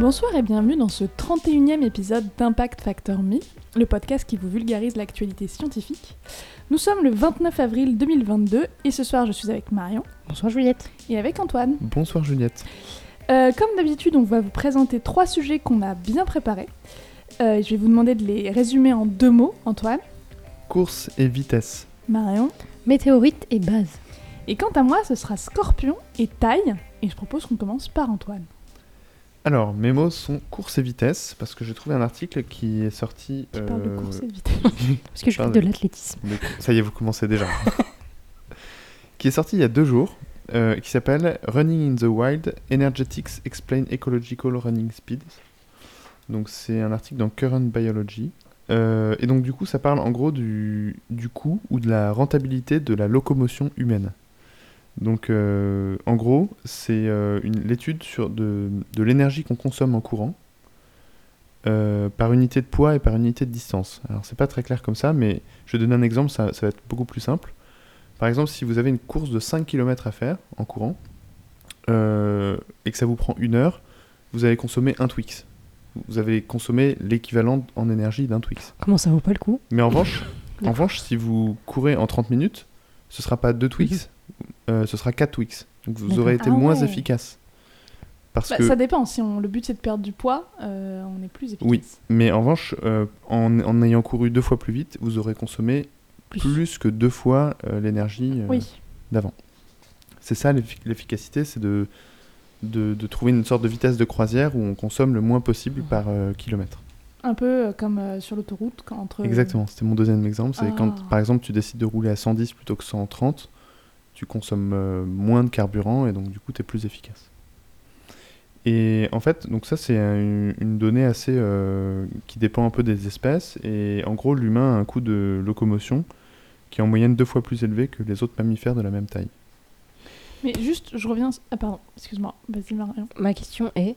Bonsoir et bienvenue dans ce 31e épisode d'Impact Factor Me, le podcast qui vous vulgarise l'actualité scientifique. Nous sommes le 29 avril 2022 et ce soir je suis avec Marion. Bonsoir Juliette. Et avec Antoine. Bonsoir Juliette. Euh, comme d'habitude, on va vous présenter trois sujets qu'on a bien préparés. Euh, je vais vous demander de les résumer en deux mots, Antoine. Course et vitesse. Marion. Météorite et base. Et quant à moi, ce sera scorpion et taille. Et je propose qu'on commence par Antoine. Alors, mes mots sont course et vitesse, parce que j'ai trouvé un article qui est sorti. Tu parles de euh, course et vitesse. Parce que je fais Parle de l'athlétisme. Ça y est, vous commencez déjà. qui est sorti il y a deux jours, euh, qui s'appelle Running in the Wild Energetics Explain Ecological Running Speeds. Donc, c'est un article dans Current Biology. Euh, et donc, du coup, ça parle en gros du, du coût ou de la rentabilité de la locomotion humaine. Donc, euh, en gros, c'est euh, une- l'étude sur de, de l'énergie qu'on consomme en courant euh, par unité de poids et par unité de distance. Alors, c'est pas très clair comme ça, mais je vais donner un exemple, ça, ça va être beaucoup plus simple. Par exemple, si vous avez une course de 5 km à faire en courant et que ça vous prend une heure, vous allez consommer un Twix. Vous avez consommé l'équivalent en énergie d'un Twix. Comment ça vaut pas le coup? Mais en revanche, en revanche, si vous courez en 30 minutes, ce sera pas 2 Twix, euh, ce sera 4 Twix. Donc vous aurez été Ah moins ouais. efficace. Parce Bah, que, Ça dépend. Si on, le but c'est de perdre du poids, euh, on est plus efficace. Oui. mais en revanche, euh, en, en ayant couru deux fois plus vite, vous aurez consommé Plus. plus, que deux fois l'énergie Oui. d'avant. C'est ça l'effi- l'efficacité, c'est de, de, de trouver une sorte de vitesse de croisière où on consomme le moins possible par kilomètre. Un peu comme sur l'autoroute quand entre. Exactement, c'était mon deuxième exemple. C'est quand, Ah. par exemple, tu décides de rouler à 110 plutôt que 130, tu consommes euh, moins de carburant et donc du coup, tu es plus efficace. Et en fait, donc ça, c'est un- une, donnée assez euh, qui dépend un peu des espèces. Et en gros, l'humain a un coût de locomotion qui est en moyenne deux fois plus élevé que les autres mammifères de la même taille. Mais juste, je reviens. Ah pardon, excuse-moi. Vas-y Marion. Ma question est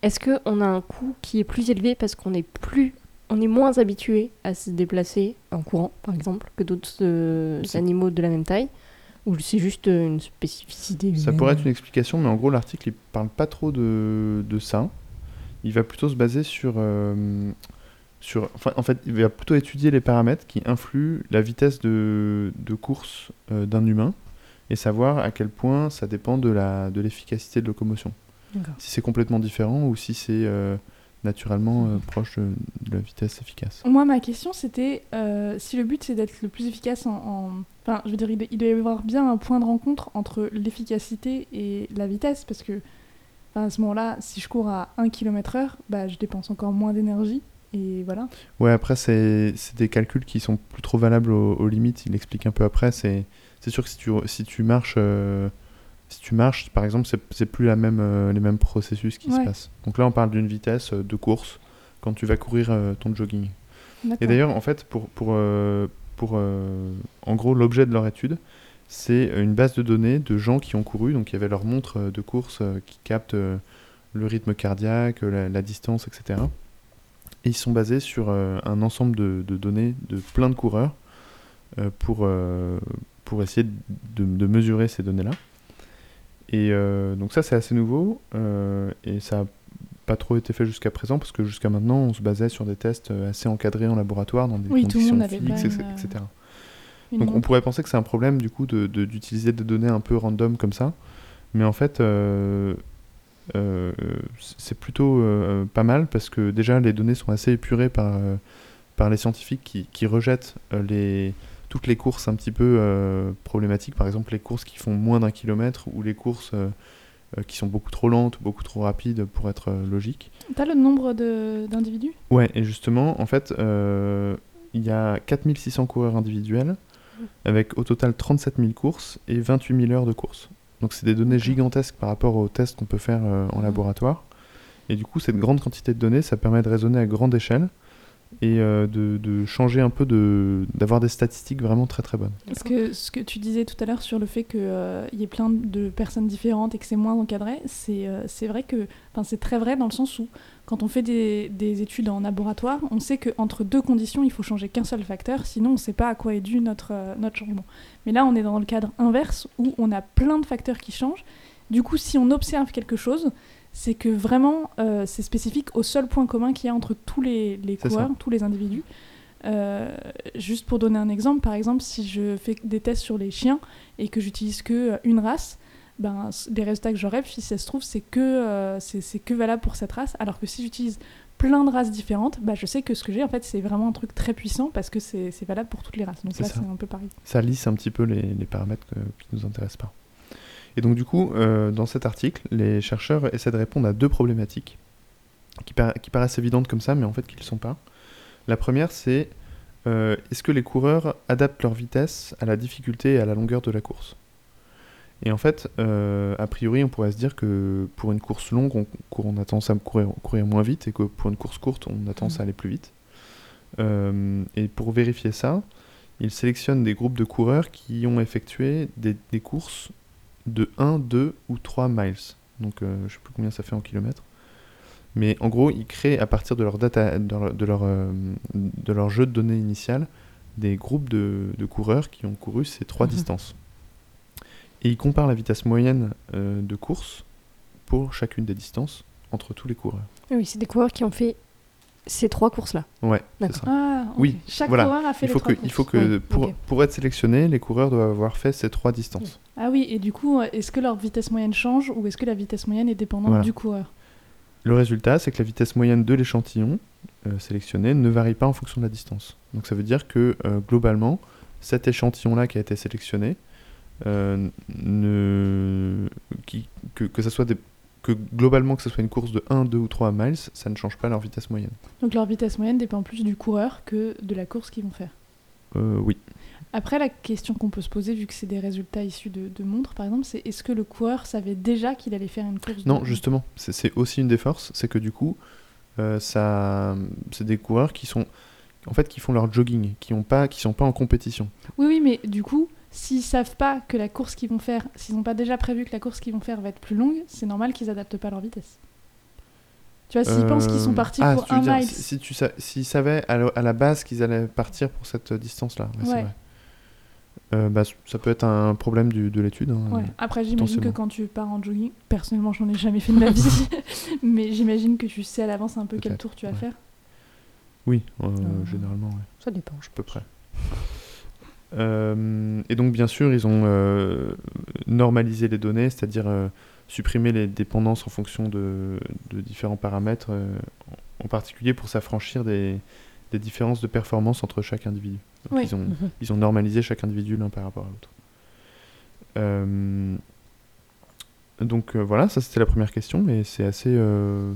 est-ce qu'on a un coût qui est plus élevé parce qu'on est plus on est moins habitué à se déplacer en courant, par exemple, que d'autres euh, animaux de la même taille? Ou c'est juste euh, une spécificité Ça pourrait être une explication, mais en gros, l'article, il parle pas trop de, de ça. Il va plutôt se baser sur, euh, sur... Enfin, en fait, il va plutôt étudier les paramètres qui influent la vitesse de, de course euh, d'un humain et savoir à quel point ça dépend de la de l'efficacité de locomotion. Si c'est complètement différent ou si c'est euh, naturellement euh, proche de, la vitesse efficace. Moi, ma question c'était euh, si le but c'est d'être le plus efficace en. en- Enfin, je veux dire, il, doit y avoir bien un point de rencontre entre l'efficacité et la vitesse parce que à ce moment-là, si je cours à 1 km/h, bah, je dépense encore moins d'énergie et voilà. Ouais, après, c'est des calculs qui sont plus trop valables aux, aux limites. Il explique un peu après. C'est c'est sûr que si tu, si tu marches, euh, si tu marches, par exemple, c'est plus la même, euh, les mêmes processus qui Ouais. se passent. Donc là, on parle d'une vitesse euh, de course quand tu vas courir euh, ton jogging. Et d'ailleurs, en fait, pour, pour, euh, pour en gros, l'objet de leur étude, c'est une base de données de gens qui ont couru. Donc, il y avait leur montre de course qui capte le rythme cardiaque, la, la distance, etc. Et ils sont basés sur un ensemble de, de données de plein de coureurs pour, pour essayer de, de mesurer ces données-là. Et euh, donc ça, c'est assez nouveau euh, et ça n'a pas trop été fait jusqu'à présent parce que jusqu'à maintenant, on se basait sur des tests euh, assez encadrés en laboratoire dans des Oui, conditions fixes, etc. une, etc. Une Donc on pourrait penser que c'est un problème du coup de- de- d'utiliser des données un peu random comme ça, mais en fait euh, euh, c'est plutôt euh, pas mal parce que déjà les données sont assez épurées par, par les scientifiques qui, qui rejettent les, toutes les courses un petit peu euh, problématiques, par exemple les courses qui font moins d'un kilomètre ou les courses euh, euh, qui sont beaucoup trop lentes, beaucoup trop rapides pour être euh, logiques. T'as le nombre d'individus? Ouais, et justement, en fait, il y a 4600 coureurs individuels, avec au total 37 000 courses et 28 000 heures de course. Donc c'est des données gigantesques par rapport aux tests qu'on peut faire en Mhm. laboratoire. Et du coup, cette grande quantité de données, ça permet de raisonner à grande échelle et euh, de, changer un peu, de d'avoir des statistiques vraiment très très bonnes. Parce que ce que tu disais tout à l'heure sur le fait qu'il y ait plein de personnes différentes et que c'est moins encadré, c'est euh, vrai que c'est très vrai dans le sens où quand on fait des, des études en laboratoire, on sait qu'entre deux conditions, il faut changer qu'un seul facteur, sinon on ne sait pas à quoi est dû notre, euh, notre changement. Mais là, on est dans le cadre inverse où on a plein de facteurs qui changent. Du coup, si on observe quelque chose, c'est que vraiment, euh, c'est spécifique au seul point commun qu'il y a entre tous les, les C'est coureurs, ça. tous les individus. Euh, juste pour donner un exemple, par exemple, si je fais des tests sur les chiens et que j'utilise que euh, une race, ben, les résultats que j'aurai, si ça se trouve, c'est que, euh, c'est que valable pour cette race. Alors que si j'utilise plein de races différentes, bah, je sais que ce que j'ai, en fait, c'est vraiment un truc très puissant parce que c'est valable pour toutes les races. Donc là, ça. c'est un peu pareil. Ça lisse un petit peu les, les paramètres que- qui nous intéressent pas. Et donc du coup, euh, dans cet article, les chercheurs essaient de répondre à deux problématiques qui, par- qui paraissent évidentes comme ça, mais en fait qui ne le sont pas. La première, c'est euh, est-ce que les coureurs adaptent leur vitesse à la difficulté et à la longueur de la course? Et en fait, euh, a priori, on pourrait se dire que pour une course longue, on, court- on a tendance à courir, courir moins vite et que pour une course courte, on a tendance à aller plus vite. Euh, et pour vérifier ça, ils sélectionnent des groupes de coureurs qui ont effectué des, des courses de 1, 2 ou 3 miles. Donc euh, je sais plus combien ça fait en kilomètres. Mais en gros, ils créent à partir de leur, data, de leur, de leur, euh, de leur jeu de données initial des groupes de, de coureurs qui ont couru ces trois Mhm. distances. Et ils comparent la vitesse moyenne euh, de course pour chacune des distances entre tous les coureurs. Oui, c'est des coureurs qui ont fait ces trois courses-là. Ouais, c'est D'accord. ça. Ah. Oui, Chaque voilà. coureur a fait Il les faut, trois que, il faut courses. que Oui, pour, être sélectionné, les coureurs doivent avoir fait ces trois distances. Ah oui, et du coup, euh, est-ce que leur vitesse moyenne change ou est-ce que la vitesse moyenne est dépendante Voilà. du coureur? Le résultat, c'est que la vitesse moyenne de l'échantillon euh, sélectionné ne varie pas en fonction de la distance. Donc ça veut dire que euh, globalement, cet échantillon-là qui a été sélectionné, euh, ne... qui- que, que ça soit des... que globalement que ce soit une course de 1, 2 ou 3 miles, ça ne change pas leur vitesse moyenne. Donc leur vitesse moyenne dépend plus du coureur que de la course qu'ils vont faire. Euh, oui. Après, la question qu'on peut se poser, vu que c'est des résultats issus de, de montres, par exemple, c'est est-ce que le coureur savait déjà qu'il allait faire une course Non, de... justement, c'est c'est aussi une des forces, c'est que du coup, euh, ça, c'est des coureurs qui sont, en fait, qui font leur jogging, qui ont pas, qui sont pas en compétition. Oui, oui, mais du coup, s'ils savent pas que la course qu'ils vont faire, s'ils n'ont pas déjà prévu que la course qu'ils vont faire va être plus longue, c'est normal qu'ils adaptent pas leur vitesse. Tu vois, s'ils pensent qu'ils sont Euh, partis ah, pour tu veux un dire, mile, si, si tu sa- s'ils savaient à, la- à la base qu'ils allaient partir pour cette distance-là, ouais, Ouais. vrai. Euh, bah, ça peut être un problème du- de l'étude. hein. Ouais. Après, j'imagine que quand tu pars en jogging, personnellement, j'en ai jamais fait de ma vie, mais j'imagine que tu sais à l'avance un peu quel tour tu vas ouais. faire. Oui, euh, Euh, généralement, ouais, Ça dépend. à peu près. Euh, et donc, bien sûr, ils ont euh, normalisé les données, c'est-à-dire euh, supprimé les dépendances en fonction de, de différents paramètres, en particulier pour s'affranchir des, des différences de performance entre chaque individu. Donc, Oui. ils, ont, Mhm. ils ont normalisé chaque individu l'un par rapport à l'autre. Euh, donc euh, voilà, ça c'était la première question, et c'est assez. euh,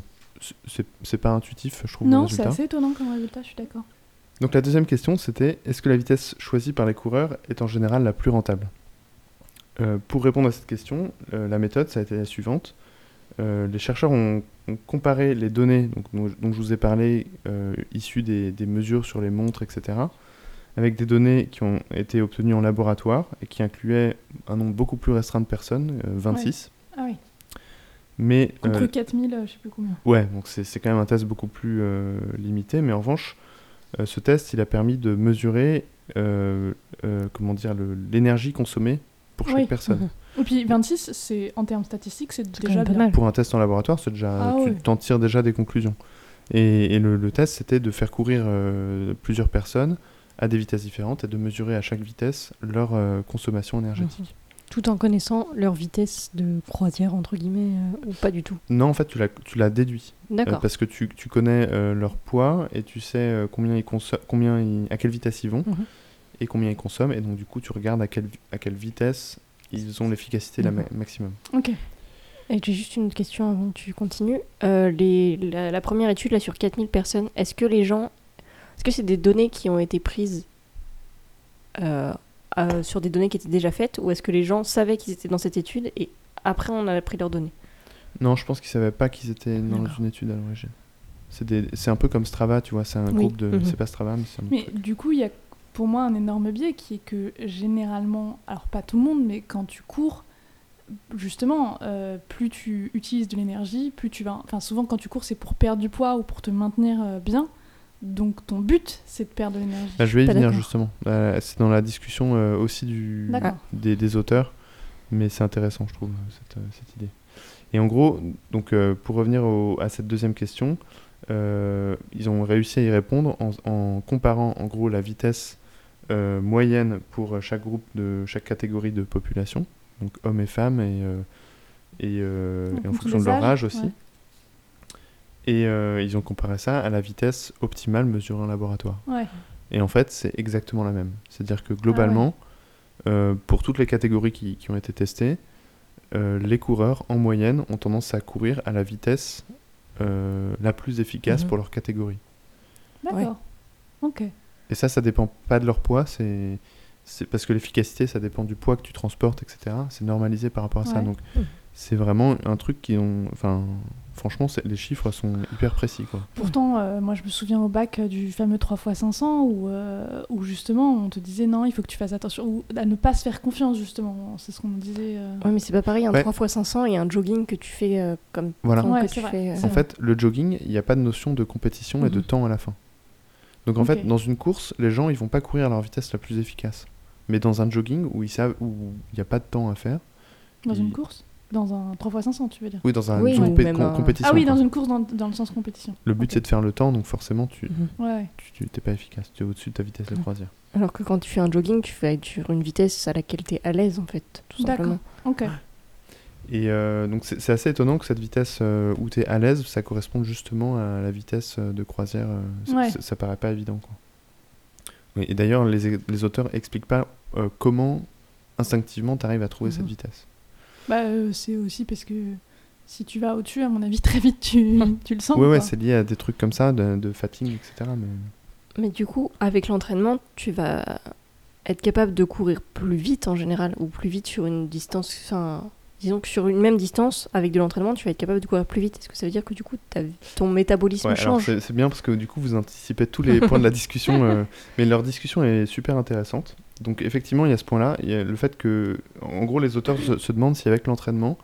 c'est- pas intuitif, je trouve. Non, c'est assez étonnant comme résultat, je suis d'accord. Donc la deuxième question, c'était est-ce que la vitesse choisie par les coureurs est en général la plus rentable? Euh, Pour répondre à cette question, euh, la méthode, ça a été la suivante. Euh, les chercheurs ont, ont comparé les données donc, dont, dont je vous ai parlé, issues des, des mesures sur les montres, etc., avec des données qui ont été obtenues en laboratoire et qui incluaient un nombre beaucoup plus restreint de personnes, euh, 26. Ah oui, Mais contre euh, 4000, euh, je sais plus combien. Ouais, donc c'est quand même un test beaucoup plus limité, mais en revanche, ce test, il a permis de mesurer, euh, euh, comment dire, l'énergie consommée pour chaque Oui. personne. Mhm. Et puis 26, c'est en termes statistiques, c'est déjà bien. mal. Pour un test en laboratoire, c'est déjà, Ah tu ouais. t'en tires déjà des conclusions. Et, et le, le test, c'était de faire courir euh, plusieurs personnes à des vitesses différentes et de mesurer à chaque vitesse leur euh, consommation énergétique. Tout en connaissant leur vitesse de croisière, entre guillemets, euh, ou pas du tout. Non, en fait, tu l'as tu l'as déduit. Euh, D'accord. parce que tu, tu connais euh, leur poids et tu sais combien ils combien ils- à quelle vitesse ils vont Mhm. et combien ils consomment. Et donc, du coup, tu regardes à quelle, à quelle vitesse ils ont l'efficacité la ma- maximum. Ok. Et j'ai juste une question avant que tu continues. Les, la, la première étude, là, sur 4000 personnes, est-ce que les gens... Est-ce que c'est des données qui ont été prises euh, sur des données qui étaient déjà faites ou est-ce que les gens savaient qu'ils étaient dans cette étude et après on a pris leurs données? Non, je pense qu'ils savaient pas qu'ils étaient dans une étude à l'origine. C'est un peu comme Strava, tu vois. C'est un Oui. groupe de. Mhm. C'est pas Strava, mais c'est un. Mais truc. du coup, il y a pour moi un énorme biais qui est que généralement, alors pas tout le monde, mais quand tu cours, justement, euh, plus tu utilises de l'énergie, plus tu vas. Enfin, souvent quand tu cours, c'est pour perdre du poids ou pour te maintenir euh, bien. Donc ton but, c'est de perdre de l'énergie. Là, je vais y venir justement. Euh, c'est dans la discussion euh, aussi du, des, des auteurs, mais c'est intéressant, je trouve, cette, euh, cette idée. Et en gros, donc, euh, pour revenir au- à cette deuxième question, euh, ils ont réussi à y répondre en, en comparant en gros la vitesse euh, moyenne pour chaque groupe de chaque catégorie de population, donc hommes et femmes, et, euh, et, euh, En et en fonction de leur âge aussi. ouais. Et euh, ils ont comparé ça à la vitesse optimale mesurée en laboratoire. Ouais. Et en fait, c'est exactement la même. C'est-à-dire Ah que globalement, euh, pour toutes les catégories qui, qui ont été testées, euh, les coureurs, en moyenne, ont tendance à courir à la vitesse euh, la plus efficace Mhm. pour leur catégorie. D'accord. Ok. Et ça, ça dépend pas de leur poids, c'est c'est parce que l'efficacité, ça dépend du poids que tu transportes, etc. C'est normalisé par rapport à ça. Donc, Mhm. c'est vraiment un truc qui ont. Enfin, franchement, les chiffres sont hyper précis, quoi. Pourtant, euh, moi je me souviens au bac euh, du fameux 3x500 où, euh, où justement on te disait non, il faut que tu fasses attention, ou à ne pas se faire confiance justement. C'est ce qu'on disait. euh. Ouais, mais c'est pas pareil, un Ouais. 3x500 et un jogging que tu fais euh, comme Voilà. Ouais, que tu vrai. fais. euh, En fait, le jogging, il n'y a pas de notion de compétition et de Mhm. temps à la fin. Donc en fait, dans une course, les gens, ils vont pas courir à leur vitesse la plus efficace. Mais dans un jogging où il n'y a pas de temps à faire. Dans une course? Dans un 3x500, tu veux dire Oui, dans un Oui, une compé- com- un- compétition. Ah oui, quoi. dans une course dans, dans le sens compétition. Le but c'est de faire le temps, donc forcément tu mhm. Ouais, ouais. tu t'es pas efficace, tu es au-dessus de ta vitesse de Mhm. croisière. Alors que quand tu fais un jogging, tu fais sur une vitesse à laquelle tu es à l'aise en fait, tout D'accord. simplement. Ok. Et euh, donc c'est assez étonnant que cette vitesse euh, où tu es à l'aise, ça corresponde justement à la vitesse euh, de croisière. euh, ça- Ouais. ça, ça paraît pas évident. Quoi. Oui, et d'ailleurs, les, les auteurs expliquent pas euh, comment instinctivement tu arrives à trouver cette Mhm. vitesse. Bah, euh, c'est aussi parce que si tu vas au-dessus, à mon avis, très vite tu, tu le sens. Ouais, ouais, c'est lié à des trucs comme ça, de, de fatigue, etc. Mais... Mais du coup, avec l'entraînement, tu vas être capable de courir plus vite en général, ou plus vite sur une distance. Enfin, disons que sur une même distance, avec de l'entraînement, tu vas être capable de courir plus vite. Est-ce que ça veut dire que du coup, ton métabolisme Ouais, alors change? c'est c'est bien parce que du coup vous anticipez tous les points de la discussion, euh, mais leur discussion est super intéressante. Donc effectivement il y a ce point-là, il y a le fait que, en gros les auteurs se, se demandent si avec l'entraînement,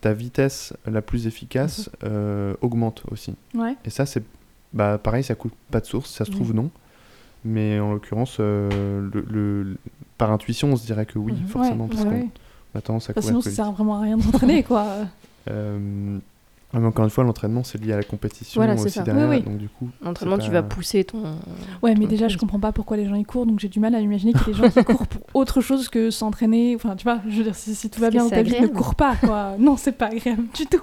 ta vitesse la plus efficace euh, augmente aussi. Ouais. Et ça c'est, bah pareil ça coûte pas de source, ça se trouve non, mais en l'occurrence euh, le, le- par intuition on se dirait que oui Mhm. forcément Ouais, parce ouais, qu'on a tendance à courir sinon, ça sert vraiment à rien de s'entraîner, quoi. Euh, ah, mais encore une fois l'entraînement c'est lié à la compétition Voilà, c'est aussi ça. derrière, Oui, oui. donc du coup L'entraînement, tu vas pousser ton. Ouais, mais ton déjà, je comprends pas pourquoi les gens y courent, donc j'ai du mal à imaginer qu'il y ait des gens qui courent pour autre chose que s'entraîner. Enfin, tu vois, je veux dire, si, si tout va Parce que bien dans ta vie, ne cours pas, quoi. non, c'est pas agréable du tout.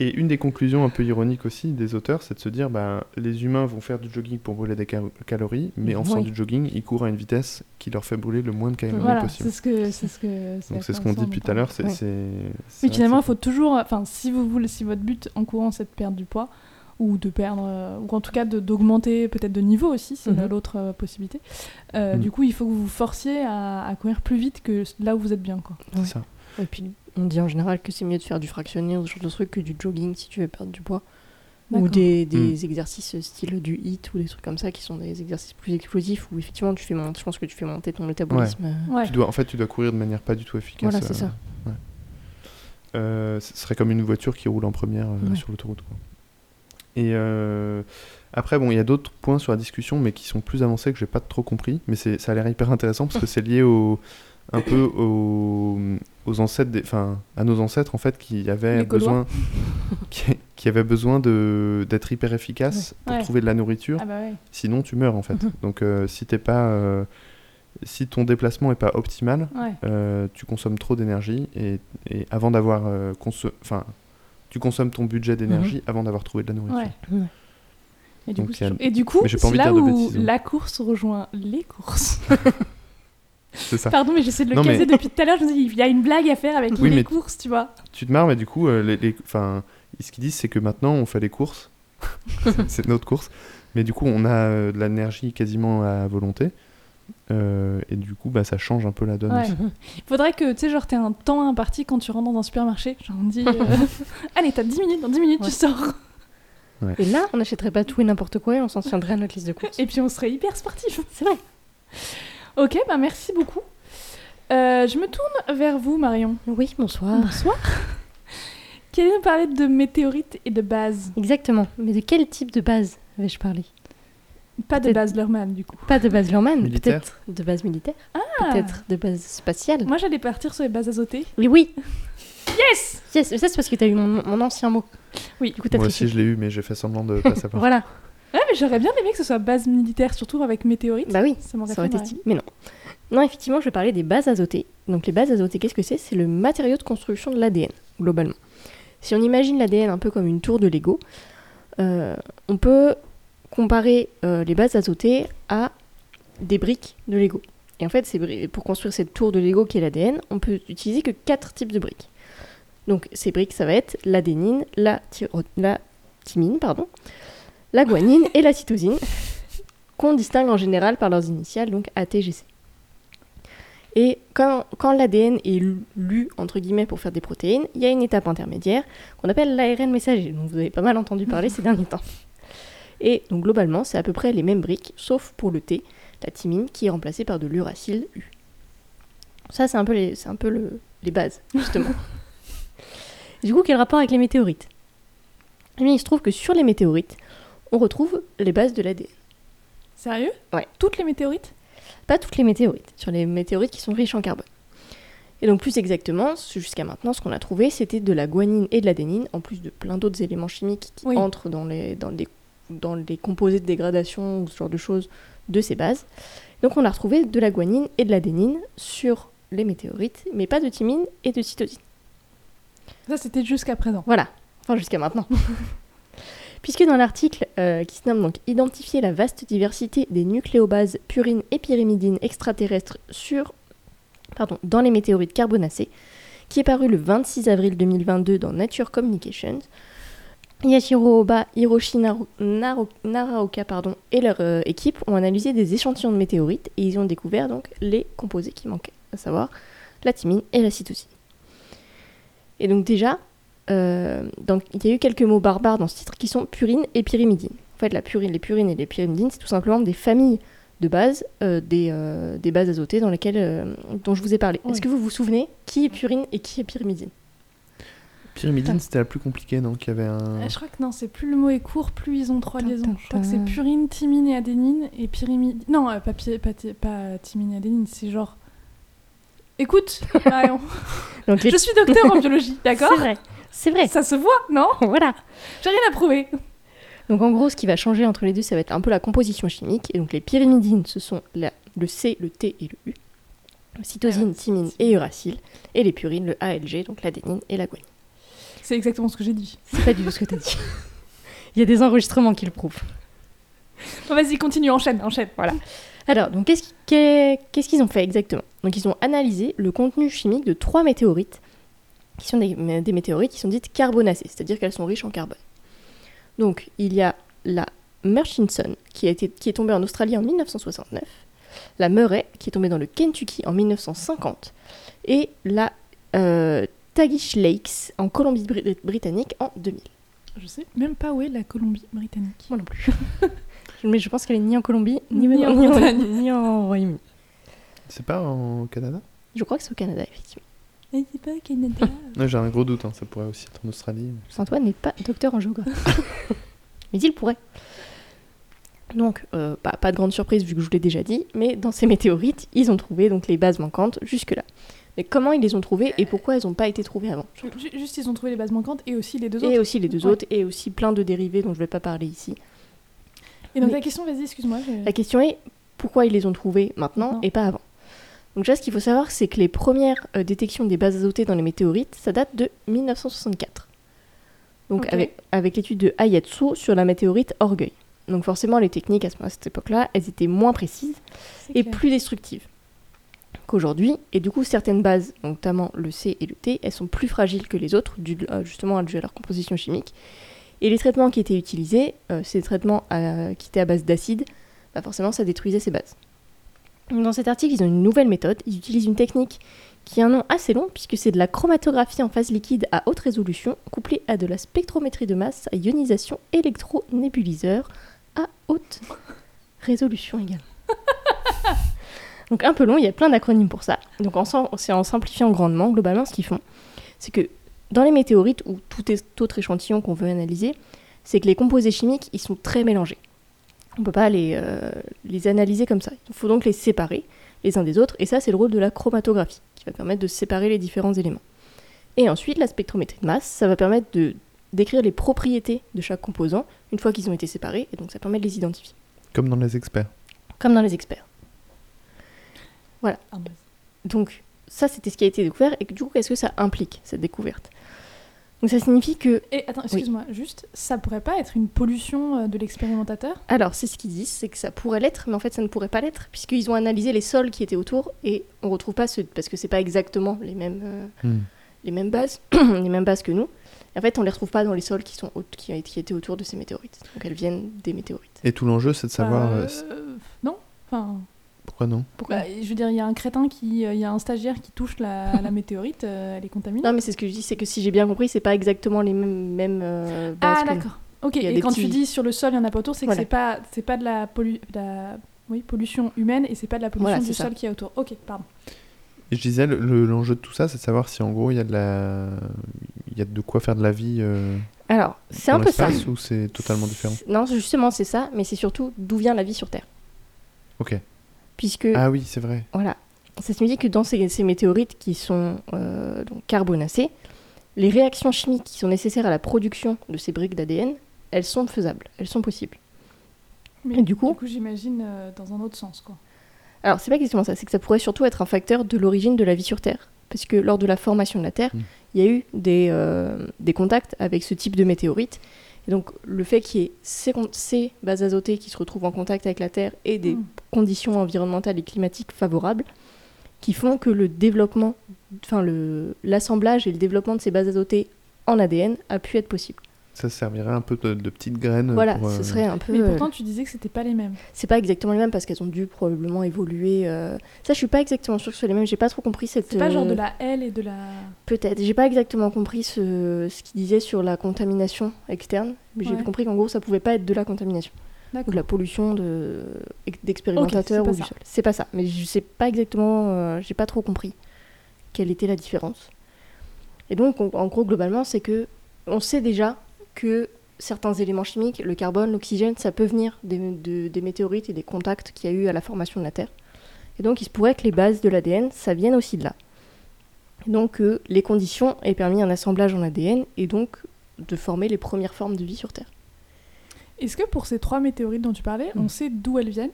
Et une des conclusions un peu ironiques aussi des auteurs, c'est de se dire bah, les humains vont faire du jogging pour brûler des ca- calories, mais en faisant Oui. du jogging, ils courent à une vitesse qui leur fait brûler le moins de calories Voilà, possible. c'est ce que c'est ce que. Donc c'est ce qu'on dit depuis tout à l'heure. c'est que finalement, il faut toujours, enfin, si vous voulez, si votre but en courant c'est de perdre du poids ou de perdre, euh, ou en tout cas d'augmenter peut-être de niveau aussi, c'est Mhm. l'autre euh, possibilité. Euh, Mhm. Du coup, il faut que vous vous forciez à, à courir plus vite que là où vous êtes bien, quoi. c'est Ouais. ça. Et puis, on dit en général que c'est mieux de faire du fractionné ou ce genre de truc que du jogging si tu veux perdre du poids. Ou des, des exercices style du HIIT ou des trucs comme ça qui sont des exercices plus explosifs où effectivement tu fais monter, je pense que tu fais monter ton métabolisme. euh, Ouais. Tu dois, en fait, tu dois courir de manière pas du tout efficace. Voilà, c'est euh, ça. ouais. Euh, ce serait comme une voiture qui roule en première euh, Ouais. sur l'autoroute. quoi. Et euh, après, bon, il y a d'autres points sur la discussion, mais qui sont plus avancés que j'ai pas trop compris. Mais c'est- ça a l'air hyper intéressant parce que c'est lié au, un peu aux, aux ancêtres, des- enfin, à nos ancêtres en fait, qui avaient besoin, qui, qui avaient besoin de d'être hyper efficaces pour Ouais. trouver de la nourriture. Ah bah ouais. Sinon, tu meurs en fait. Mhm. Donc, euh, si t'es pas, euh, si ton déplacement est pas optimal, euh, tu consommes trop d'énergie et, et avant d'avoir enfin tu consommes ton budget d'énergie avant d'avoir trouvé de la nourriture. Et du, Donc, coup, a-. Et du coup, c'est là où hein. la course rejoint les courses. C'est ça. Pardon, mais j'essaie de le Non, mais- caser depuis tout à l'heure. Je me dis, il y a une blague à faire avec Oui, les mais- courses, tu vois. Tu te marres, mais du coup, euh, les, les- enfin, ce qu'ils disent, c'est que maintenant, on fait les courses. C'est- notre course. Mais du coup, on a euh, de l'énergie quasiment à volonté. Euh, et du coup, bah, ça change un peu la donne. Ouais. aussi. Il faudrait que, tu sais, genre, t'aies un temps imparti quand tu rentres dans un supermarché. Genre, on dit, euh, allez, t'as 10 minutes, dans 10 minutes, Ouais. tu sors. Et là, on n'achèterait pas tout et n'importe quoi et on s'en tiendrait à notre liste de courses. Et puis, on serait hyper sportif. C'est vrai. Ok, bah merci beaucoup. Euh, je me tourne vers vous, Marion. Oui, bonsoir. Bonsoir. Qui allez nous parler de météorites et de bases Exactement. Mais de quel type de base vais-je parler? Pas de base Lerman, du coup. Pas de base Lurman, Militaire. peut-être de base militaire, Ah. peut-être de base spatiale. Moi, j'allais partir sur les bases azotées. Mais oui Yes Yes, mais ça c'est parce que t'as eu mon, mon ancien mot. Oui. T'as Moi aussi, je l'ai eu, mais j'ai fait semblant de pas savoir. Voilà. Ouais, mais j'aurais bien aimé que ce soit base militaire, surtout avec météorite. Bah oui, ça ça aurait été stylé. Mais non. Non, effectivement, je vais parler des bases azotées. Donc les bases azotées, qu'est-ce que c'est? C'est le matériau de construction de l'ADN, globalement. Si on imagine l'ADN un peu comme une tour de Lego, euh, on peut comparer euh, les bases azotées à des briques de Lego. Et en fait, pour construire cette tour de Lego qui est l'ADN, on peut utiliser que quatre types de briques. Donc ces briques, ça va être l'adénine, la, la thymine, pardon, la guanine et la cytosine, qu'on distingue en général par leurs initiales, donc ATGC. Et quand, quand l'ADN est lu- entre guillemets, pour faire des protéines, il y a une étape intermédiaire qu'on appelle l'ARN messager, dont vous avez pas mal entendu parler ces derniers temps. Et donc globalement, c'est à peu près les mêmes briques, sauf pour le T, la thymine, qui est remplacée par de l'uracile U. Ça, c'est un peu les, c'est un peu le- les bases, justement. du coup, quel rapport avec les météorites? Eh bien, il se trouve que sur les météorites, on retrouve les bases de l'ADN. Sérieux? Ouais. Toutes les météorites? Pas toutes les météorites, sur les météorites qui sont riches en carbone. Et donc plus exactement, jusqu'à maintenant, ce qu'on a trouvé, c'était de la guanine et de l'adénine, en plus de plein d'autres éléments chimiques qui Oui. entrent dans les, dans, les, dans les composés de dégradation ou ce genre de choses de ces bases. Donc on a retrouvé de la guanine et de l'adénine sur les météorites, mais pas de thymine et de cytosine. Ça, c'était jusqu'à présent. Voilà, enfin jusqu'à maintenant. Puisque dans l'article euh, qui se nomme donc Identifier la vaste diversité des nucléobases purines et pyrimidines extraterrestres sur, pardon, dans les météorites carbonacées, qui est paru le 26 avril 2022 dans Nature Communications, Yashiro Oba, Hiroshi Naru- Naro- Naraoka pardon, et leur euh, équipe ont analysé des échantillons de météorites et ils ont découvert donc les composés qui manquaient, à savoir la thymine et la cytosine. Et donc déjà, donc, il y a eu quelques mots barbares dans ce titre qui sont purine et pyrimidine. En fait, la purine, les purines et les pyrimidines, c'est tout simplement des familles de bases, euh, des, euh, des bases azotées dans lesquelles, euh, dont je vous ai parlé. Oui. Est-ce que vous vous souvenez qui est purine et qui est pyrimidine? Pyrimidine, c'était la plus compliquée, donc il y avait un. Euh, Je crois que non, c'est plus le mot est court, plus ils ont trois liaisons. Je crois que c'est purine, thymine et adénine et pyrimidine. Non, euh, pas, pi- pas, thymine et adénine, c'est genre. Écoute, Marion, Donc, les- je suis docteur en biologie, d'accord? C'est vrai, c'est vrai. Ça se voit, non voilà. J'ai rien à prouver. Donc en gros, ce qui va changer entre les deux, ça va être un peu la composition chimique. Et donc les pyrimidines, ce sont la- le C, le T et le U. Cytosine, thymine et uracile. Et les purines, le ALG, donc l'adénine et la guanine. C'est exactement ce que j'ai dit. C'est pas du tout ce que t'as dit. Il y a des enregistrements qui le prouvent. Bon, Vas-y, continue, enchaîne, enchaîne. Voilà. Alors, donc qu'est-ce qu'est- qu'est-ce qu'ils ont fait exactement? Donc ils ont analysé le contenu chimique de trois météorites, qui sont des, des météorites qui sont dites carbonacées, c'est-à-dire qu'elles sont riches en carbone. Donc il y a la Murchison, qui, a été, qui est tombée en Australie en 1969, la Murray, qui est tombée dans le Kentucky en 1950, et la euh, Tagish Lakes en Colombie-Britannique en 2000. Je sais même pas où est la Colombie-Britannique. Moi non plus. Mais je pense qu'elle est ni en Colombie, ni, Ni en ni en, Bretagne. ni en Royaume-Uni. C'est pas au Canada? Je crois que c'est au Canada, effectivement. Mais c'est pas au Canada. Ouais, J'ai un gros doute, hein, ça pourrait aussi être en Australie. Saint-Antoine n'est pas docteur en géographie. mais il pourrait. Donc, euh, bah, pas de grande surprise vu que je vous l'ai déjà dit, mais dans ces météorites, ils ont trouvé donc les bases manquantes jusque-là. Mais comment ils les ont trouvées et pourquoi elles n'ont pas été trouvées avant? Ju- Juste, ils ont trouvé les bases manquantes et aussi les deux autres. Et aussi les deux Ouais. autres, et aussi plein de dérivés dont je ne vais pas parler ici. Et donc Mais- la question, vas-y, excuse-moi. je- La question est pourquoi ils les ont trouvées maintenant Maintenant. et pas avant? Donc déjà, ce qu'il faut savoir, c'est que les premières euh, détections des bases azotées dans les météorites, ça date de 1964. Donc avec, avec l'étude de Hayatsu sur la météorite Orgueil. Donc forcément, les techniques à, ce- à cette époque-là, elles étaient moins précises et clair. plus destructives qu'aujourd'hui. Et du coup, certaines bases, notamment le C et le T, elles sont plus fragiles que les autres, dû, euh, justement dû à leur composition chimique. Et les traitements qui étaient utilisés, euh, ces traitements à- qui étaient à base d'acide, bah forcément, ça détruisait ces bases. Dans cet article, ils ont une nouvelle méthode. Ils utilisent une technique qui a un nom assez long, puisque c'est de la chromatographie en phase liquide à haute résolution, couplée à de la spectrométrie de masse à ionisation électronébuliseur à haute résolution également. Donc un peu long, il y a plein d'acronymes pour ça. Donc c'est en simplifiant grandement, globalement, ce qu'ils font, c'est que dans les météorites ou tout autre échantillon qu'on veut analyser, c'est que les composés chimiques, ils sont très mélangés. On ne peut pas les, euh, les analyser comme ça. Il faut donc les séparer les uns des autres, et ça c'est le rôle de la chromatographie, qui va permettre de séparer les différents éléments. Et ensuite, la spectrométrie de masse, ça va permettre de décrire les propriétés de chaque composant une fois qu'ils ont été séparés, et donc ça permet de les identifier, Comme dans les experts. comme dans les experts. Ah, bah, Donc ça, c'était ce qui a été découvert, et du coup, qu'est-ce que ça implique, cette découverte? Donc ça signifie que Et attends, excuse-moi, juste, ça pourrait pas être une pollution euh, de l'expérimentateur? Alors, c'est ce qu'ils disent, c'est que ça pourrait l'être, mais en fait, ça ne pourrait pas l'être, puisqu'ils ont analysé les sols qui étaient autour, et on retrouve pas ce... parce que c'est pas exactement les mêmes, euh, Hmm. les mêmes bases, les mêmes bases que nous. Et en fait, on les retrouve pas dans les sols qui, sont, qui, étaient autour de ces météorites. Donc, elles viennent des météorites. Et tout l'enjeu, c'est de savoir Bah, euh, euh, non Enfin, pourquoi non. Pourquoi bah, je veux dire, il y a un crétin qui. euh, Il y a un stagiaire qui touche la, la météorite, euh, elle est contaminée. Non, mais c'est ce que je dis, c'est que si j'ai bien compris, c'est pas exactement les mêmes, mêmes euh, bases ah, d'accord. Ok, y et quand tu dis sur le sol, il n'y en a pas autour, c'est que Voilà. c'est pas, c'est pas de la, pollu- de la oui, pollution humaine et c'est pas de la pollution Voilà, du ça. sol qui est autour. Ok, pardon. Et je disais, le- le- l'enjeu de tout ça, c'est de savoir si en gros, il y a de la... Il y a de quoi faire de la vie euh, Alors, c'est dans un peu ça. ou c'est totalement différent C'est- Non, justement, c'est ça, mais c'est surtout d'où vient la vie sur Terre. Ok. Puisque Ah oui, c'est vrai. Voilà. Ça se dit que dans ces, ces météorites qui sont euh, donc carbonacées, les réactions chimiques qui sont nécessaires à la production de ces briques d'ADN, elles sont faisables, elles sont possibles. Mais Et du coup j'imagine euh, dans un autre sens, quoi. Alors, c'est pas exactement ça, c'est que ça pourrait surtout être un facteur de l'origine de la vie sur Terre. Parce que lors de la formation de la Terre, Mm. il y a eu des, euh, des contacts avec ce type de météorites. Et donc, le fait qu'il y ait ces, bases azotées qui se retrouvent en contact avec la Terre et des Mm. conditions environnementales et climatiques favorables qui font que le développement, enfin l'assemblage et le développement de ces bases azotées en ADN a pu être possible. Ça servirait un peu de, de petites graines. Voilà, pour, euh, ce serait un peu. Mais euh, pourtant, tu disais que c'était pas les mêmes. c'est pas exactement les mêmes parce qu'elles ont dû probablement évoluer. euh, Ça, je suis pas exactement sûre que ce soit les mêmes. J'ai pas trop compris cette. C'est pas genre de la L et de la. Peut-être. J'ai pas exactement compris ce, ce qu'il disait sur la contamination externe. Mais j'ai Ouais. compris qu'en gros, ça pouvait pas être de la contamination ou de la pollution de d'expérimentateurs ou c'est du pas sol. C'est pas ça. Mais je sais pas exactement. euh, j'ai pas trop compris quelle était la différence. Et donc, on- en gros, globalement, c'est que on sait déjà que certains éléments chimiques, le carbone, l'oxygène, ça peut venir des, de- des météorites et des contacts qu'il y a eu à la formation de la Terre. Et donc, il se pourrait que les bases de l'ADN, ça vienne aussi de là. Et donc, euh, les conditions aient permis un assemblage en ADN et donc de former les premières formes de vie sur Terre. Est-ce que pour ces trois météorites dont tu parlais, Mm. on sait d'où elles viennent?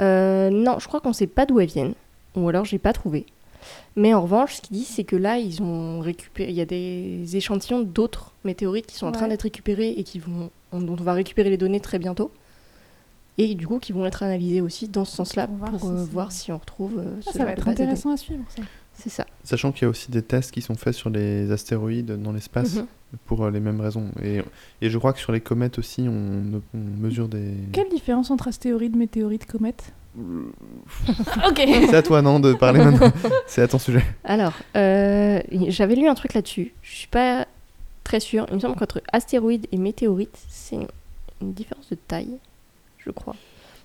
Euh, non, je crois qu'on sait pas d'où elles viennent, ou alors j'ai pas trouvé. Mais en revanche, ce qu'ils disent, c'est que là, ils ont récupéré, il y a des échantillons d'autres météorites qui sont en train d'être récupérés et qui vont, on- dont on va récupérer les données très bientôt. Et du coup, qui vont être analysés aussi dans ce sens-là Pour voir pour si euh, voir si on retrouve euh, Ah, ce Ça va être intéressant à suivre, ça. C'est ça. Sachant qu'il y a aussi des tests qui sont faits sur les astéroïdes dans l'espace Mhm. pour euh, les mêmes raisons. Et, et je crois que sur les comètes aussi, on, on mesure des. Quelle différence entre astéroïdes, météorites, comètes? Ok C'est à toi, non, de parler maintenant. C'est à ton sujet. Alors, euh, j'avais lu un truc là-dessus. Je suis pas très sûre. Il me semble qu'entre astéroïdes et météorites, c'est une, une différence de taille, je crois.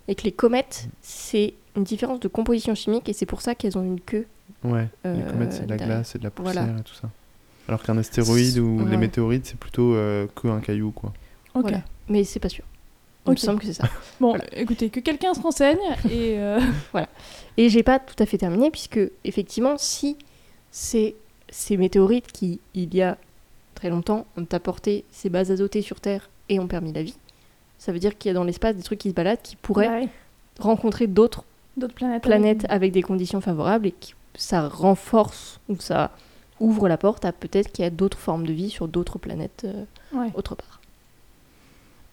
Et que les comètes, c'est une différence de composition chimique et c'est pour ça qu'elles ont une queue. Ouais, les Euh, comètes, c'est de la glace, c'est de la poussière Voilà. et tout ça. Alors qu'un astéroïde ou les Ouais. météorites, c'est plutôt euh, que un caillou, quoi. Ok. Voilà. Mais c'est pas sûr. Il me semble que c'est ça. Bon, Voilà. écoutez, que quelqu'un se renseigne et. euh, Et j'ai pas tout à fait terminé, puisque effectivement, si c'est ces météorites qui, il y a très longtemps, ont apporté ces bases azotées sur Terre et ont permis la vie, ça veut dire qu'il y a dans l'espace des trucs qui se baladent qui pourraient ouais, rencontrer d'autres D'autres planètes. planètes avec- avec des conditions favorables et qui, ça renforce ou ça ouvre la porte à peut-être qu'il y a d'autres formes de vie sur d'autres planètes euh, Ouais. autre part.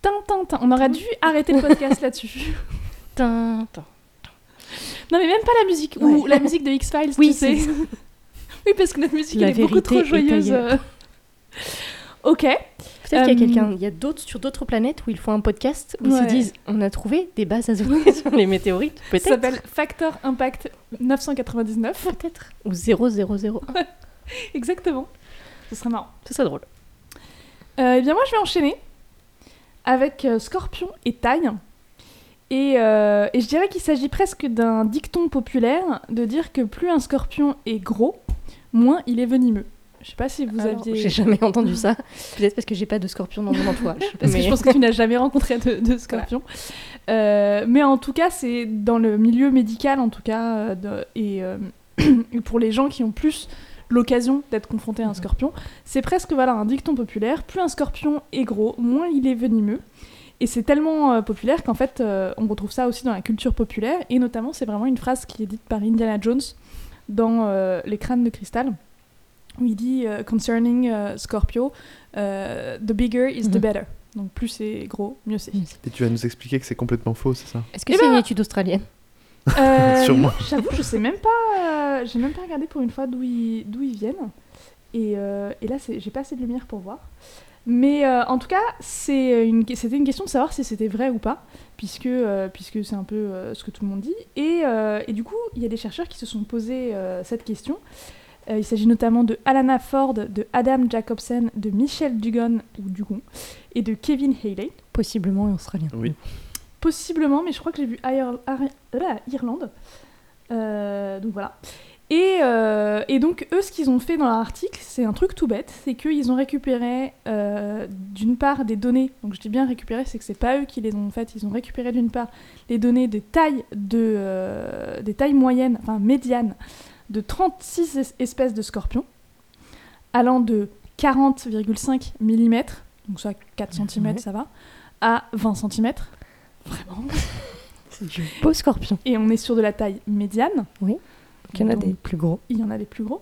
Tin, tin, tin. On aurait dû arrêter le podcast là-dessus. Tin, tin. Non, mais même pas la musique. Ou la musique de X-Files, Oui, tu sais. oui, parce que notre musique, La elle est beaucoup trop joyeuse. Ok. Peut-être qu'il y a Euh, quelqu'un, il y a d'autres sur d'autres planètes où ils font un podcast où ils se disent on a trouvé des bases azotées sur les météorites. Ça Peut-être. s'appelle Factor Impact 999. Peut-être. Ou 000. Exactement. Ce serait marrant. Ce serait drôle. Euh, eh bien, moi, je vais enchaîner avec euh, Scorpion et Taille. Et, euh, et je dirais qu'il s'agit presque d'un dicton populaire de dire que plus un scorpion est gros, moins il est venimeux. Je sais pas si vous Alors, aviez. J'ai jamais entendu ça. Peut-être parce que j'ai pas de scorpion dans mon entourage. Parce Mais- que je pense que tu n'as jamais rencontré de, de scorpion. Euh, mais en tout cas, c'est dans le milieu médical, en tout cas, de- et, euh, et pour les gens qui ont plus l'occasion d'être confronté à un scorpion. C'est presque voilà un dicton populaire. Plus un scorpion est gros, moins il est venimeux. Et c'est tellement euh, populaire qu'en fait, euh, on retrouve ça aussi dans la culture populaire. Et notamment, c'est vraiment une phrase qui est dite par Indiana Jones dans euh, Les crânes de cristal, où il dit euh, Concerning Scorpio, the bigger is the Mhm. better. Donc plus c'est gros, mieux c'est. Et tu vas nous expliquer que c'est complètement faux, c'est ça? Est-ce que Eh c'est ben- une étude australienne? Euh, Sûrement. J'avoue, je sais même pas. euh, j'ai même pas regardé pour une fois d'où ils, d'où ils viennent. Et, euh, et là, c'est- j'ai pas assez de lumière pour voir. Mais euh, en tout cas, c'est une, c'était une question de savoir si c'était vrai ou pas, puisque, euh, puisque c'est un peu euh, ce que tout le monde dit. Et, euh, et du coup, il y a des chercheurs qui se sont posé euh, cette question. Euh, il s'agit notamment de Alana Ford, de Adam Jacobsen, de Michel Dugon, ou Dugon, et de Kevin Haley. Possiblement australien. Oui. Possiblement, mais je crois que j'ai vu euh, Irlande. Euh, donc voilà. Et, euh, et donc, eux, ce qu'ils ont fait dans leur article, c'est un truc tout bête c'est qu'ils ont récupéré, euh, d'une part, des données. Donc, je dis bien récupéré, c'est que c'est pas eux qui les ont faites. Ils ont récupéré, d'une part, les données des tailles, de, euh, des tailles moyennes, enfin médianes, de 36 es- espèces de scorpions, allant de 40,5 mm, donc soit 4 cm, ça va, à 20 cm. Vraiment. C'est du beau scorpion. Et on est sur de la taille médiane. Oui. Il y en a Donc, des plus gros. Il y en a des plus gros.